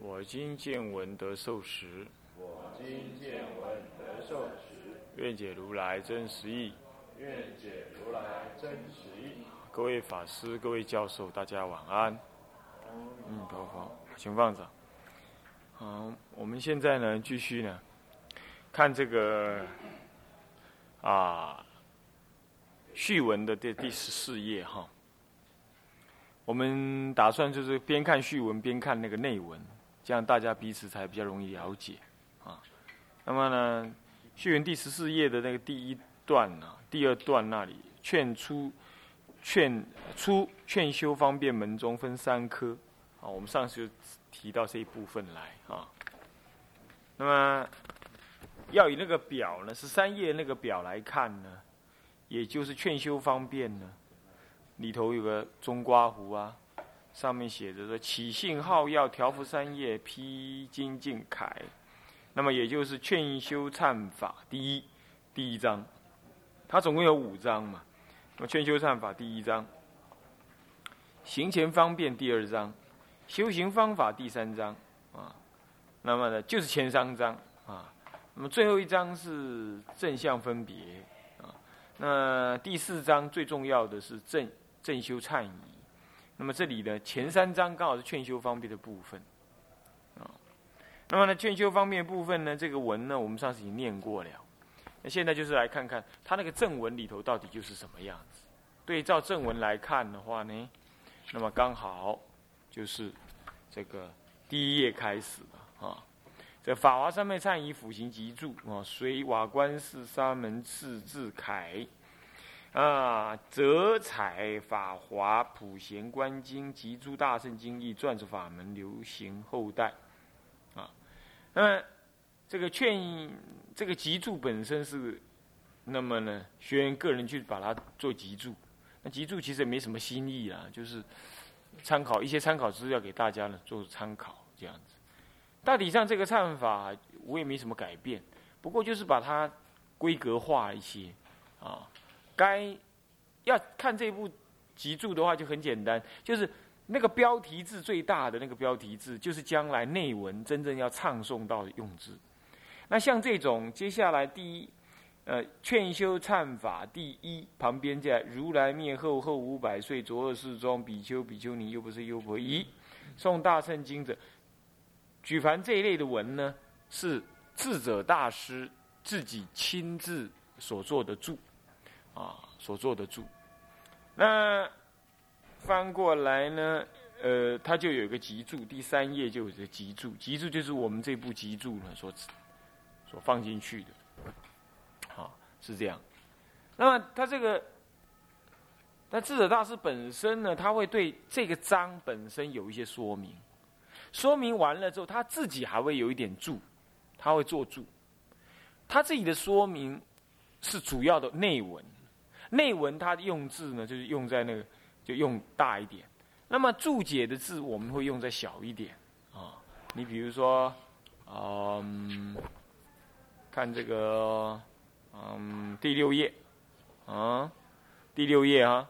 我今见闻得受持。我今见闻得受持。愿解如来真实义。愿解如来真实义。各位法师、各位教授，大家晚安。嗯，好好，请放着。好，我们现在呢，继续呢，看这个啊序文的第第十四页哈。我们打算就是边看序文边看那个内文，这样大家彼此才比较容易了解啊。那么呢，序文第十四页的那个第一段呢，第二段那里劝出。劝出劝修方便门中分三科，啊，我们上次就提到这一部分来啊。那么要以那个表呢，十三页那个表来看呢，也就是劝修方便呢，里头有个中瓜胡啊，上面写着说起信号要调伏三页披金净楷，那么也就是劝修忏法第一第一章，它总共有五章嘛。那么劝修忏法第一章，行前方便第二章，修行方法第三章。啊，那么呢就是前三章。啊，那么最后一章是正向分别。啊，那第四章最重要的是正正修忏仪，那么这里呢前三章刚好是劝修方便的部分啊，那么呢劝修方便部分呢这个文呢我们上次已经念过了。那现在就是来看看他那个正文里头到底就是什么样子。对照正文来看的话呢，那么刚好就是这个第一页开始了啊。这法华三昧忏仪辅行集注啊，随瓦官寺沙门次字楷啊，泽彩法华普贤观经集诸大圣经义传着法门流行后代啊。那么这个劝。这个集注本身是，那么呢，学员个人去把它做集注，那集注其实也没什么新意啊，就是参考一些参考资料给大家呢做参考这样子。大体上这个唱法我也没什么改变，不过就是把它规格化一些啊。该要看这部集注的话就很简单，就是那个标题字最大的那个标题字，就是将来内文真正要唱诵到的用字。那像这种，接下来第一，呃，劝修忏法第一旁边在如来灭后后五百岁，左二世中比丘比丘尼又不是优婆夷，诵大圣经者，举凡这一类的文呢，是智者大师自己亲自所做的注，啊，所做的注。那翻过来呢，呃，它就有一个集注，第三页就有一个集注，集注就是我们这部集注呢所。所放进去的，好是这样。那么他这个，那智者大师本身呢，他会对这个章本身有一些说明。说明完了之后，他自己还会有一点注，他会做注。他自己的说明是主要的内文，内文他用字呢，就是用在那个就用大一点。那么注解的字，我们会用在小一点啊。你比如说，嗯。看这个，嗯，第六页，啊，第六页啊，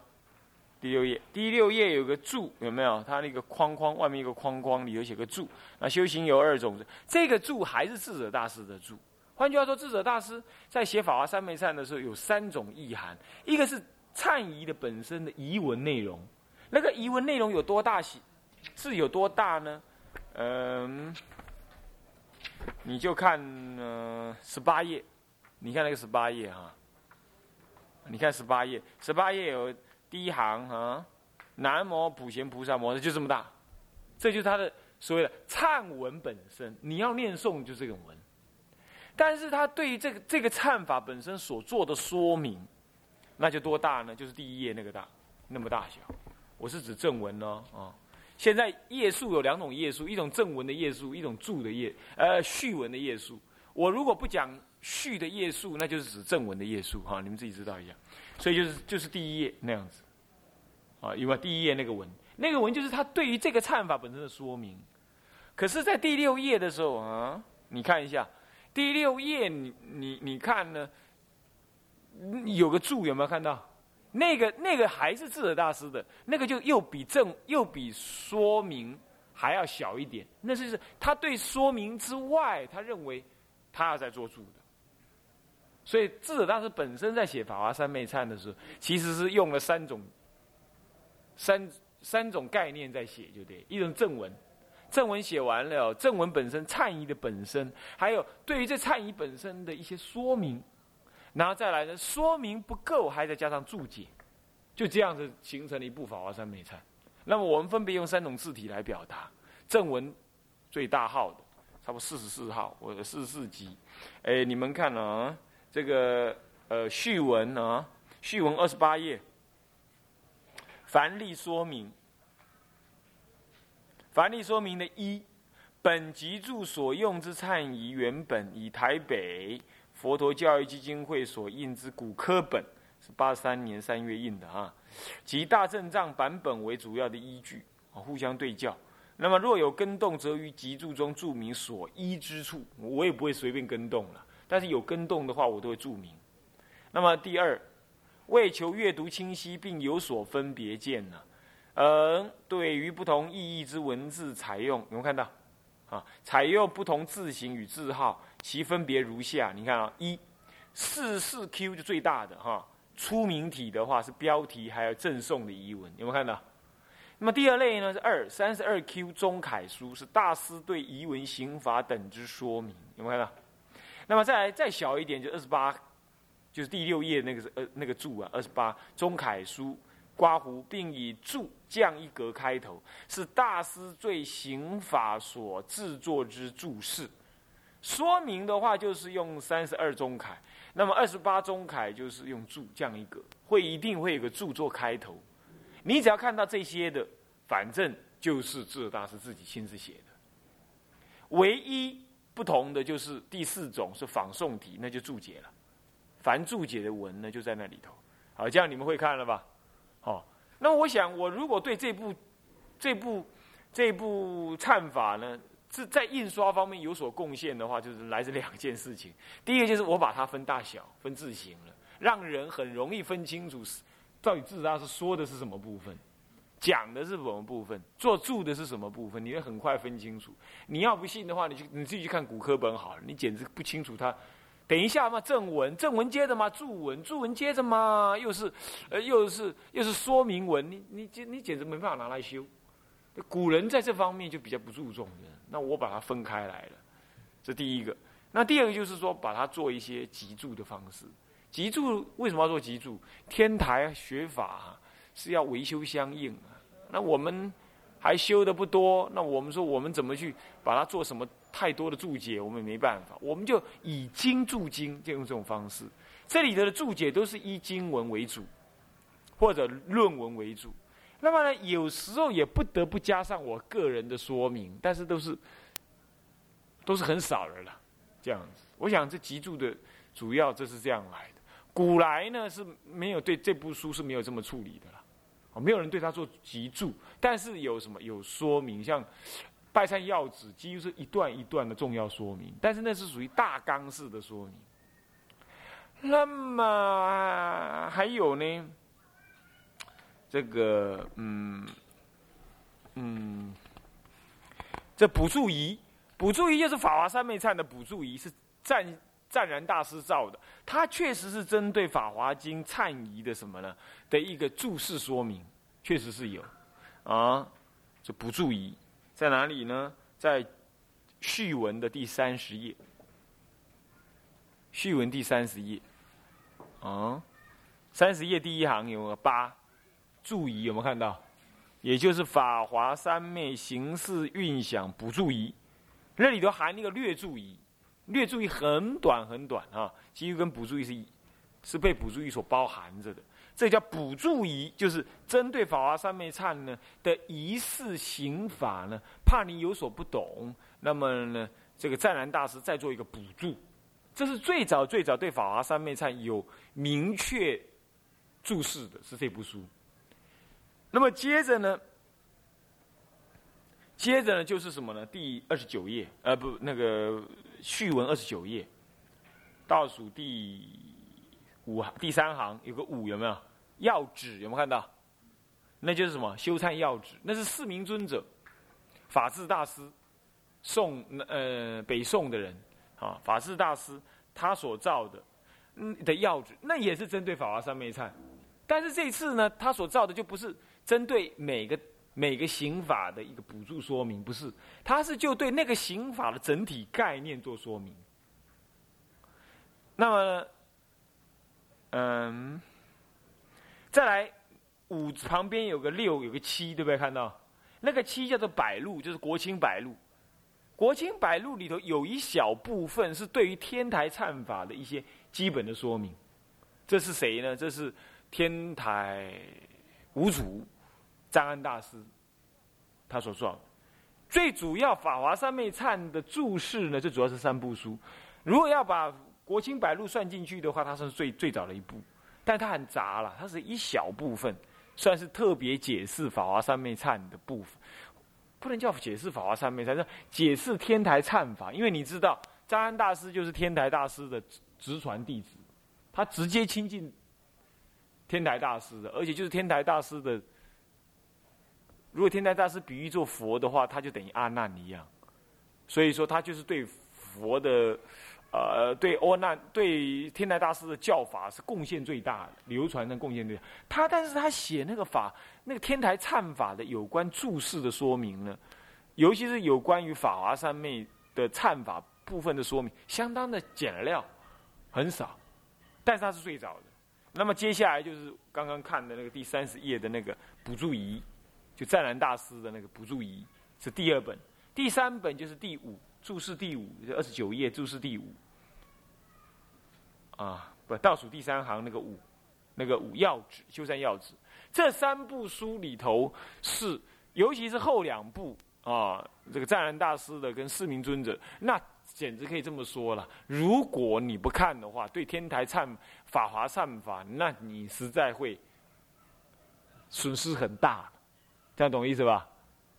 第六页，第六页有个注，有没有？它那个框框外面一个框框，里头写个注。那修行有二种，这个注还是智者大师的注。换句话说，智者大师在写法华三昧忏的时候，有三种意涵：一个是忏仪的本身的仪文内容，那个仪文内容有多大？是有多大呢？嗯。你就看呃十八页，你看那个十八页哈，你看十八页，十八页有第一行啊，南无普贤菩萨摩诃就这么大，这就是他的所谓的忏文本身。你要念诵就这种文，但是他对于这个这个忏法本身所做的说明，那就多大呢？就是第一页那个大，那么大小。我是指正文哦，啊，现在页数有两种页数，一种正文的页数，一种注的页，呃，序文的页数。我如果不讲序的页数，那就是指正文的页数哈，你们自己知道一下。所以就是就是第一页那样子，啊，因为第一页那个文，那个文就是他对于这个忏法本身的说明。可是，在第六页的时候啊，你看一下第六页，你你你看呢，有个注有没有看到？那个那个还是智者大师的，那个就又比正又比说明还要小一点。那就是他对说明之外，他认为他要在做注的。所以智者大师本身在写《法华三昧忏》的时候，其实是用了三种三三种概念在写，就对，一种正文，正文写完了，正文本身忏仪的本身，还有对于这忏仪本身的一些说明。然后再来呢，说明不够，还再加上注解，就这样子形成了一部《法华三昧忏》。那么我们分别用三种字体来表达：正文最大号的，差不多四十四号，或者四十四集。哎，你们看啊，这个呃序文啊，序文二十八页，凡例说明，凡例说明的一，本集注所用之忏仪原本以台北。佛陀教育基金会所印之古科本是八三年三月印的啊，及大正藏版本为主要的依据，互相对较。那么若有跟动，则于集注中注明所依之处，我也不会随便跟动了。但是有跟动的话，我都会注明。那么第二，为求阅读清晰并有所分别见呢，嗯，对于不同意义之文字采用，有没有看到？啊，采用不同字形与字号。其分别如下，你看啊，一四四 Q 就最大的哈，出名体的话是标题还有赠送的遗文，有没有看到？那么第二类呢是二三十二 Q 中楷书，是大师对遗文刑法等之说明，有没有看到？那么再来再小一点就二十八，就是第六页那个是呃那个注啊，二十八中楷书刮胡，并以注降一格开头，是大师对刑法所制作之注释。说明的话就是用三十二中楷，那么二十八中楷就是用注这样一个，会一定会有个注作开头。你只要看到这些的，反正就是智大师自己亲自写的。唯一不同的就是第四种是仿宋体，那就注解了。凡注解的文呢，就在那里头。好，这样你们会看了吧？那我想我如果对这部这部这部忏法呢？是在印刷方面有所贡献的话，就是来自两件事情。第一个就是我把它分大小、分字形了，让人很容易分清楚到底字大是说的是什么部分，讲的是什么部分，做注的是什么部分，你会很快分清楚。你要不信的话，你去你自己去看古科本好了，你简直不清楚它。等一下嘛，正文正文接着嘛，注文注文接着嘛，又是呃又是又是说明文，你你简你简直没办法拿来修。古人在这方面就比较不注重。那我把它分开来了，这第一个。那第二个就是说，把它做一些集注的方式。集注为什么要做集注？天台学法是要维修相应啊。那我们还修的不多，那我们说我们怎么去把它做什么太多的注解？我们也没办法，我们就以经注经，就用这种方式。这里头的注解都是以经文为主，或者论文为主。那么呢，有时候也不得不加上我个人的说明，但是都是都是很少人了，这样子。我想这集注的主要就是这样来的。古来呢是没有对这部书是没有这么处理的了，哦，没有人对他做集注，但是有什么有说明，像拜忏要旨，几乎是一段一段的重要说明，但是那是属于大纲式的说明。那么还有呢？这个嗯嗯，这补助仪，补助仪就是法华三昧忏的补助仪，是湛湛然大师造的。它确实是针对法华经忏仪的什么呢？的一个注释说明，确实是有啊。这补助仪在哪里呢？在序文的第三十页，序文第三十页啊，三十页第一行有个八。注仪有没有看到？也就是《法华三昧形式运想补注仪，那里头含那个略注仪，略注仪很短很短啊，几乎跟补注仪是是被补注仪所包含着的。这叫补助仪，就是针对法华三昧忏呢的仪式刑法呢，怕你有所不懂，那么呢，这个湛然大师再做一个补助，这是最早最早对法华三昧忏有明确注释的，是这部书。那么接着呢，接着呢就是什么呢？第二十九页，呃，不，那个序文二十九页，倒数第五第三行有个五，有没有？要旨有没有看到？那就是什么？修忏要旨，那是四明尊者，法治大师，宋呃北宋的人啊，法治大师他所造的嗯的要旨，那也是针对法华三昧忏，但是这次呢，他所造的就不是。针对每个每个刑法的一个补助说明，不是，他是就对那个刑法的整体概念做说明。那么，嗯，再来五旁边有个六，有个七，对不对？看到那个七叫做百录，就是国清百录。国清百录里头有一小部分是对于天台忏法的一些基本的说明。这是谁呢？这是天台五祖。张安大师，他所创，最主要《法华三昧忏》的注释呢，最主要是三部书。如果要把《国清百录》算进去的话，它是最最早的一部，但它很杂了，它是一小部分，算是特别解释《法华三昧忏》的部分，不能叫解释《法华三昧忏》，是解释天台忏法。因为你知道，张安大师就是天台大师的直传弟子，他直接亲近天台大师的，而且就是天台大师的。如果天台大师比喻做佛的话，他就等于阿难一样，所以说他就是对佛的，呃，对阿难、对天台大师的教法是贡献最大的，流传的贡献最大。他但是他写那个法，那个天台忏法的有关注释的说明呢，尤其是有关于法华三昧的忏法部分的说明，相当的简料，很少，但是他是最早的。那么接下来就是刚刚看的那个第三十页的那个补助仪。就湛然大师的那个补助仪是第二本，第三本就是第五注释第五，二十九页注释第五，啊，不倒数第三行那个五，那个五要旨修善要旨，这三部书里头是，尤其是后两部啊，这个湛然大师的跟四明尊者，那简直可以这么说了，如果你不看的话，对天台忏法华忏法，那你实在会损失很大。这样懂意思吧？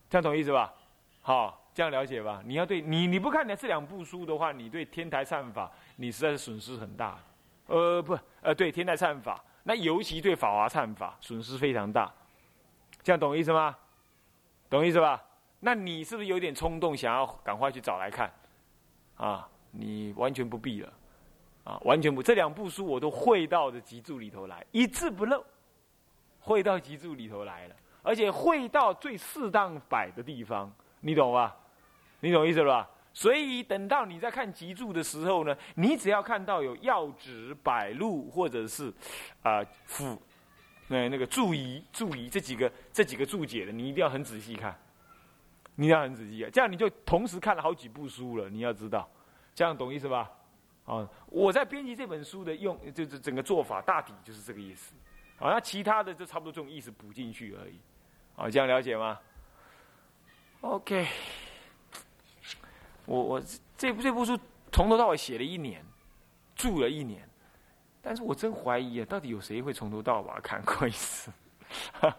这样懂意思吧？好，这样了解吧？你要对你你不看这两部书的话，你对天台忏法，你实在是损失很大。呃，不，呃，对天台忏法，那尤其对法华忏法损失非常大。这样懂意思吗？懂意思吧？那你是不是有点冲动，想要赶快去找来看？啊，你完全不必了，啊，完全不，这两部书我都会到的集注里头来，一字不漏，汇到集注里头来了。而且会到最适当摆的地方，你懂吧？你懂意思了吧？所以等到你在看集注的时候呢，你只要看到有要旨、摆录或者是啊辅那那个注仪、注仪这几个这几个注解的，你一定要很仔细看，你要很仔细啊，这样你就同时看了好几部书了。你要知道，这样懂意思吧？啊，我在编辑这本书的用就是整个做法大体就是这个意思，啊，那其他的就差不多这种意思补进去而已。好，这样了解吗？OK，我我这部这部书从头到尾写了一年，住了一年，但是我真怀疑啊，到底有谁会从头到尾看过一次？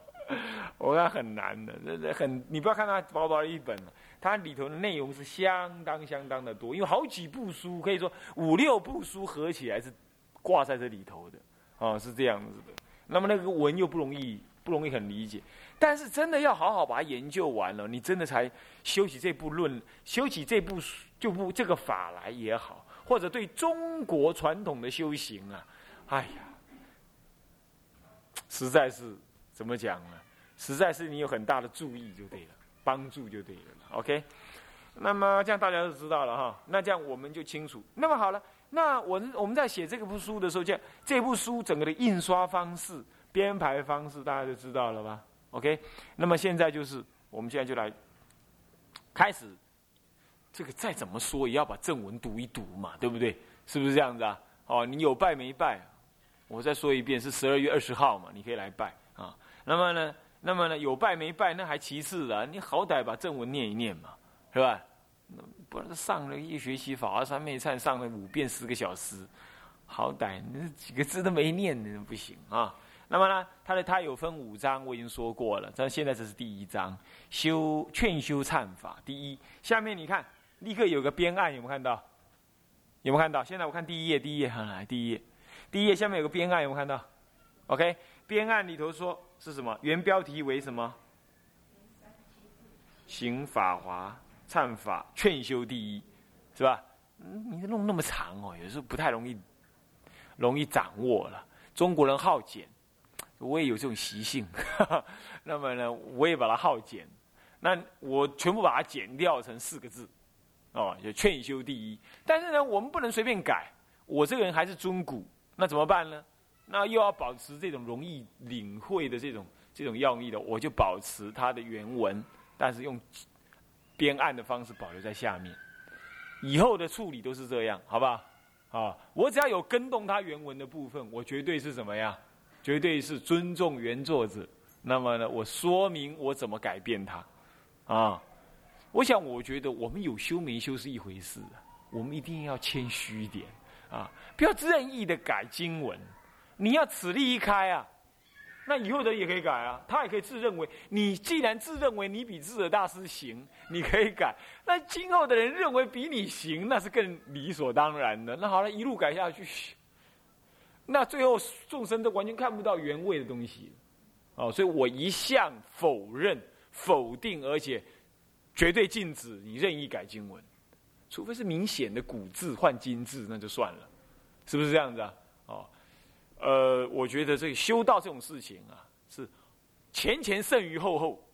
我看很难的，这这很，你不要看它薄薄的一本，它里头的内容是相当相当的多，因为好几部书，可以说五六部书合起来是挂在这里头的，哦，是这样子的。那么那个文又不容易，不容易很理解。但是真的要好好把它研究完了，你真的才修起这部论，修起这部就部这个法来也好，或者对中国传统的修行啊，哎呀，实在是怎么讲呢？实在是你有很大的注意就对了，帮助就对了。OK，那么这样大家都知道了哈，那这样我们就清楚。那么好了，那我我们在写这部书的时候，这样这部书整个的印刷方式、编排方式，大家就知道了吧？OK，那么现在就是我们现在就来开始，这个再怎么说也要把正文读一读嘛，对不对？是不是这样子啊？哦，你有拜没拜？我再说一遍，是十二月二十号嘛，你可以来拜啊。那么呢，那么呢，有拜没拜那还其次啊，你好歹把正文念一念嘛，是吧？不然上了一学期法华三昧忏，上了五遍十个小时，好歹那几个字都没念，那不行啊。那么呢，他的他有分五章，我已经说过了。但现在这是第一章，修劝修忏法。第一，下面你看，立刻有个编案，有没有看到？有没有看到？现在我看第一页，第一页，来第一页，第一页下面有个编案，有没有看到？OK，编案里头说是什么？原标题为什么？行法华忏法劝修第一，是吧？你弄那么长哦，有时候不太容易，容易掌握了。中国人好简，我也有这种习性。那么呢，我也把它好简，那我全部把它剪掉成四个字。哦，就劝修第一，但是呢，我们不能随便改。我这个人还是尊古，那怎么办呢？那又要保持这种容易领会的这种这种要义的，我就保持它的原文，但是用编案的方式保留在下面。以后的处理都是这样，好不好？啊，我只要有跟动它原文的部分，我绝对是什么呀？绝对是尊重原作者。那么呢，我说明我怎么改变它，啊。我想，我觉得我们有修没修是一回事，我们一定要谦虚一点啊，不要任意的改经文。你要此例一开啊，那以后的也可以改啊，他也可以自认为你既然自认为你比智者大师行，你可以改。那今后的人认为比你行，那是更理所当然的。那好了，一路改下去，那最后众生都完全看不到原味的东西，哦，所以我一向否认、否定，而且。绝对禁止你任意改经文，除非是明显的古字换金字，那就算了，是不是这样子啊？哦，呃，我觉得这个修道这种事情啊，是前前胜于后后。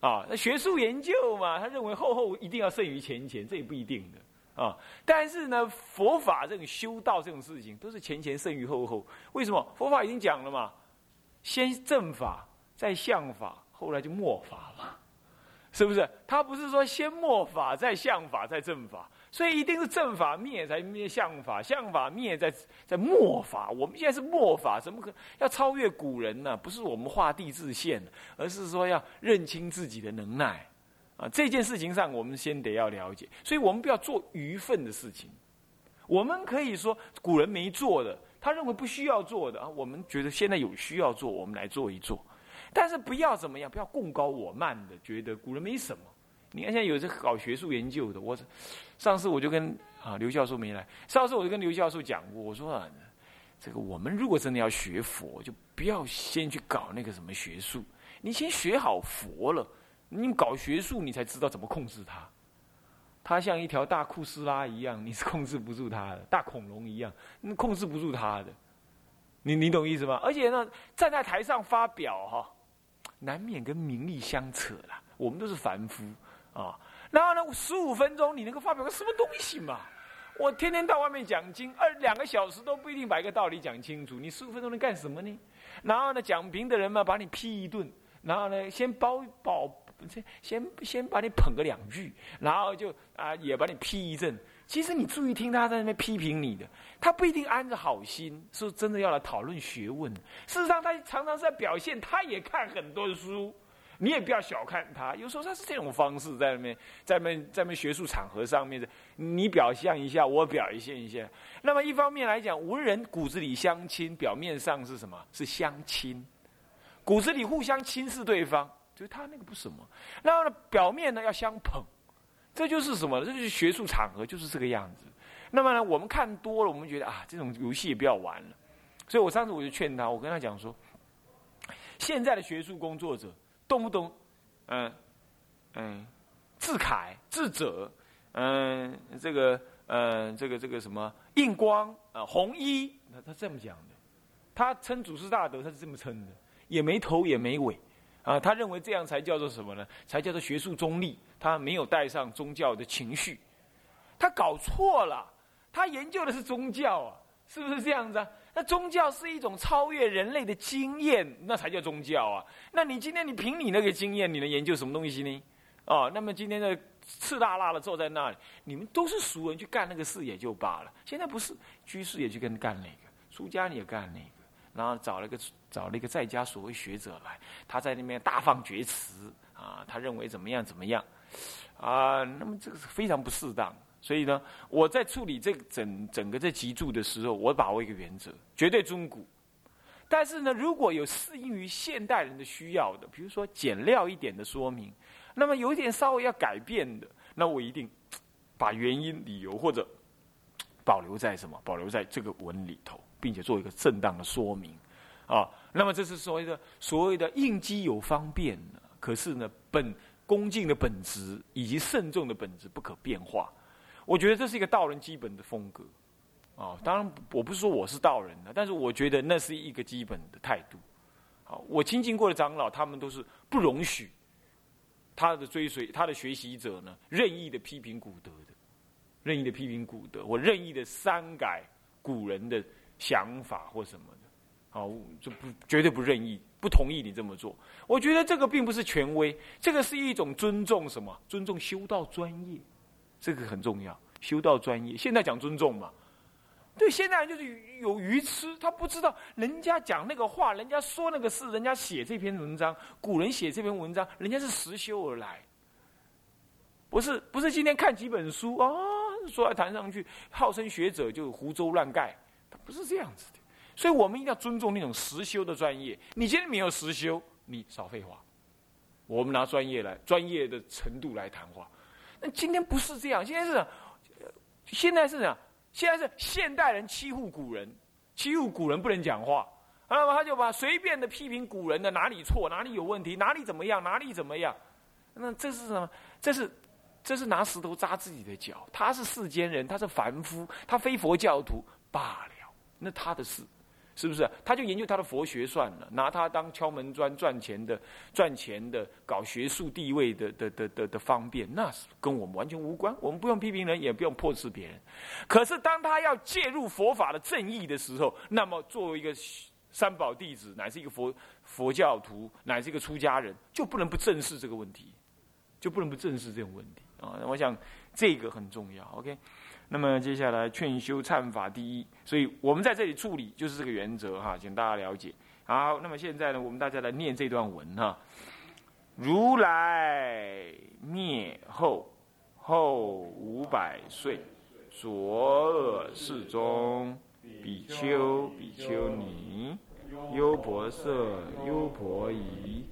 啊，那学术研究嘛，他认为后后一定要胜于前前，这也不一定的啊。但是呢，佛法这种修道这种事情，都是前前胜于后后。为什么？佛法已经讲了嘛，先正法，再相法，后来就末法嘛。是不是？他不是说先末法，再相法，再正法，所以一定是正法灭才灭相法，相法灭在在末法。我们现在是末法，怎么可要超越古人呢？不是我们画地自限，而是说要认清自己的能耐啊！这件事情上，我们先得要了解，所以我们不要做愚笨的事情。我们可以说古人没做的，他认为不需要做的啊，我们觉得现在有需要做，我们来做一做。但是不要怎么样，不要共高我慢的，觉得古人没什么。你看现在有这搞学术研究的，我上次我就跟啊刘教授没来，上次我就跟刘教授讲过，我说啊，这个我们如果真的要学佛，就不要先去搞那个什么学术，你先学好佛了，你搞学术你才知道怎么控制它。它像一条大库斯拉一样，你是控制不住它的，大恐龙一样，你控制不住它的。你你懂意思吗？而且呢，站在台上发表哈。难免跟名利相扯了，我们都是凡夫啊。然后呢，十五分钟你能够发表个什么东西嘛？我天天到外面讲经，二两个小时都不一定把一个道理讲清楚。你十五分钟能干什么呢？然后呢，讲评的人嘛，把你批一顿，然后呢，先包保，先先先把你捧个两句，然后就啊，也把你批一阵。其实你注意听他在那边批评你的，他不一定安着好心，是真的要来讨论学问。事实上，他常常是在表现，他也看很多书。你也不要小看他，有时候他是这种方式在那边，在那边在那边学术场合上面的，你表现一下，我表现一下。那么一方面来讲，文人骨子里相亲，表面上是什么？是相亲，骨子里互相轻视对方，所以他那个不什么。然后呢，表面呢要相捧。这就是什么？这就是学术场合，就是这个样子。那么呢，我们看多了，我们觉得啊，这种游戏也不要玩了。所以我上次我就劝他，我跟他讲说，现在的学术工作者动不动，嗯嗯，自楷自者，嗯，这个嗯，这个这个什么印光啊，红衣，他他这么讲的，他称祖师大德，他是这么称的，也没头也没尾。啊，他认为这样才叫做什么呢？才叫做学术中立。他没有带上宗教的情绪，他搞错了。他研究的是宗教啊，是不是这样子啊？那宗教是一种超越人类的经验，那才叫宗教啊。那你今天你凭你那个经验，你能研究什么东西呢？哦，那么今天的赤大辣的坐在那里，你们都是熟人去干那个事也就罢了。现在不是居士也去跟干那个，出家你也干那个，然后找了个找了一个在家所谓学者来，他在那边大放厥词啊，他认为怎么样怎么样啊，那么这个是非常不适当。所以呢，我在处理这整整个这集注的时候，我把握一个原则，绝对中古。但是呢，如果有适应于现代人的需要的，比如说简料一点的说明，那么有一点稍微要改变的，那我一定把原因、理由或者保留在什么？保留在这个文里头，并且做一个正当的说明啊。那么这是所谓的所谓的应机有方便呢，可是呢，本恭敬的本质以及慎重的本质不可变化。我觉得这是一个道人基本的风格，啊，当然我不是说我是道人的，但是我觉得那是一个基本的态度。好，我亲近过的长老，他们都是不容许他的追随、他的学习者呢任意的批评古德的，任意的批评古德，我任意的删改古人的想法或什么好，就不绝对不任意，不同意你这么做。我觉得这个并不是权威，这个是一种尊重什么？尊重修道专业。这个很重要，修道专业。现在讲尊重嘛，对，现在就是有愚痴，他不知道人家讲那个话，人家说那个事，人家写这篇文章，古人写这篇文章，人家是实修而来，不是不是今天看几本书啊，说来谈上去，号称学者就胡诌乱盖，他不是这样子的。所以我们一定要尊重那种实修的专业。你今天没有实修，你少废话。我们拿专业来，专业的程度来谈话。那今天不是这样，现在是，现在是什么？现在是现代人欺负古人，欺负古人不能讲话，那么他就把随便的批评古人的哪里错，哪里有问题，哪里怎么样，哪里怎么样。那这是什么？这是这是拿石头扎自己的脚。他是世间人，他是凡夫，他非佛教徒罢了。那他的事。是不是？他就研究他的佛学算了，拿他当敲门砖赚钱的、赚钱的、搞学术地位的的的的的方便，那是跟我们完全无关。我们不用批评人，也不用破斥别人。可是当他要介入佛法的正义的时候，那么作为一个三宝弟子，乃是一个佛佛教徒，乃是一个出家人，就不能不正视这个问题，就不能不正视这种问题啊！我想这个很重要。OK。那么接下来劝修忏法第一，所以我们在这里处理就是这个原则哈，请大家了解。好，那么现在呢，我们大家来念这段文哈。如来灭后，后五百岁，左耳世中，比丘、比丘尼、优婆塞、优婆夷。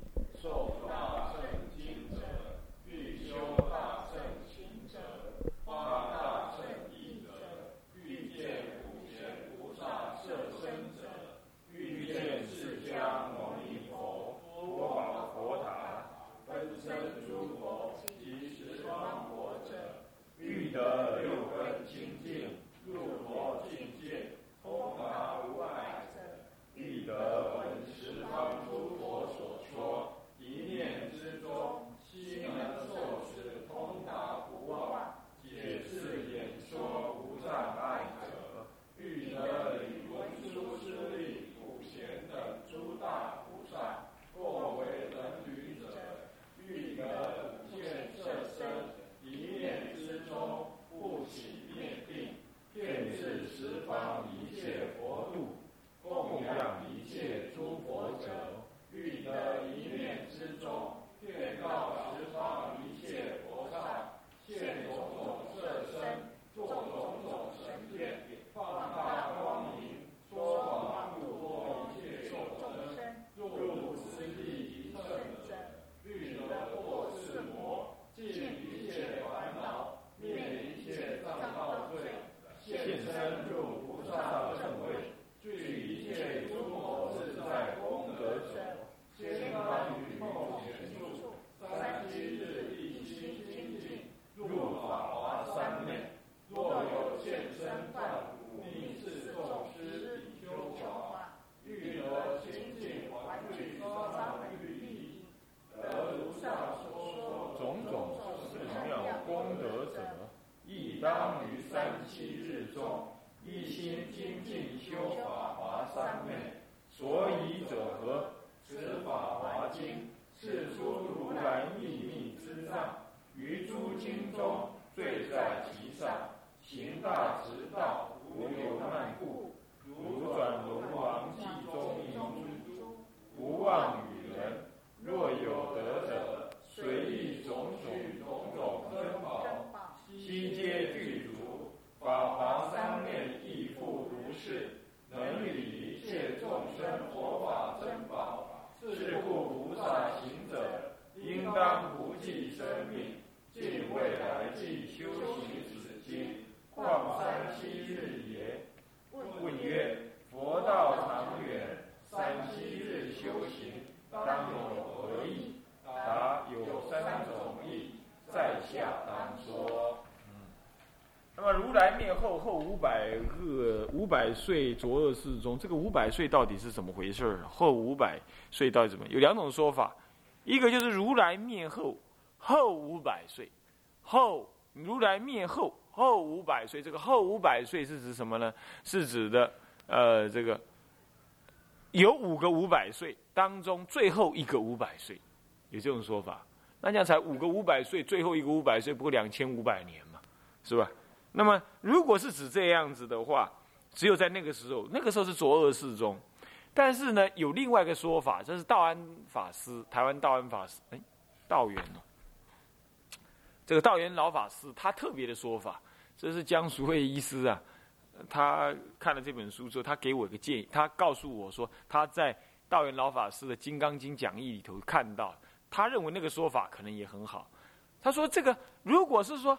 百个五百岁浊恶世中，这个五百岁到底是怎么回事？后五百岁到底怎么？有两种说法，一个就是如来灭后后五百岁，后如来灭后后五百岁，这个后五百岁是指什么呢？是指的呃这个有五个五百岁当中最后一个五百岁，有这种说法。那这样才五个五百岁，最后一个五百岁不过两千五百年嘛，是吧？那么，如果是指这样子的话，只有在那个时候，那个时候是浊恶世中。但是呢，有另外一个说法，这是道安法师，台湾道安法师，哎，道元哦，这个道元老法师他特别的说法，这是江淑慧医师啊，他看了这本书之后，他给我一个建议，他告诉我说，他在道元老法师的《金刚经》讲义里头看到，他认为那个说法可能也很好。他说，这个如果是说。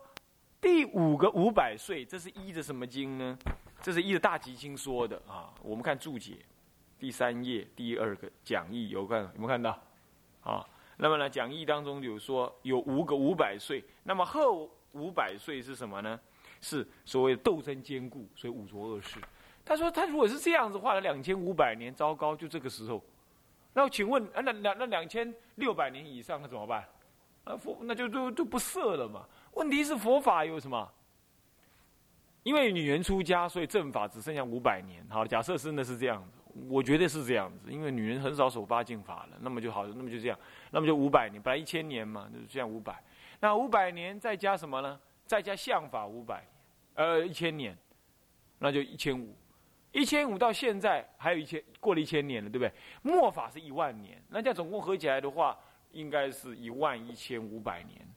第五个五百岁，这是依着什么经呢？这是依着大吉经说的啊。我们看注解，第三页第二个讲义有看有没有看到？啊，那么呢，讲义当中有说有五个五百岁，那么后五百岁是什么呢？是所谓斗争坚固，所以五浊恶世。他说，他如果是这样子画了两千五百年，糟糕，就这个时候。那请问，啊，那两那两千六百年以上，那怎么办？啊，佛那就就就不设了嘛。问题是佛法有什么？因为女人出家，所以正法只剩下五百年。好，假设真的是这样子，我觉得是这样子，因为女人很少守八敬法了。那么就好，那么就这样，那么就五百年，本来一千年嘛，就是这样五百。那五百年再加什么呢？再加相法五百，呃，一千年，那就一千五。一千五到现在还有一千，过了一千年了，对不对？末法是一万年，那这样总共合起来的话，应该是一万一千五百年。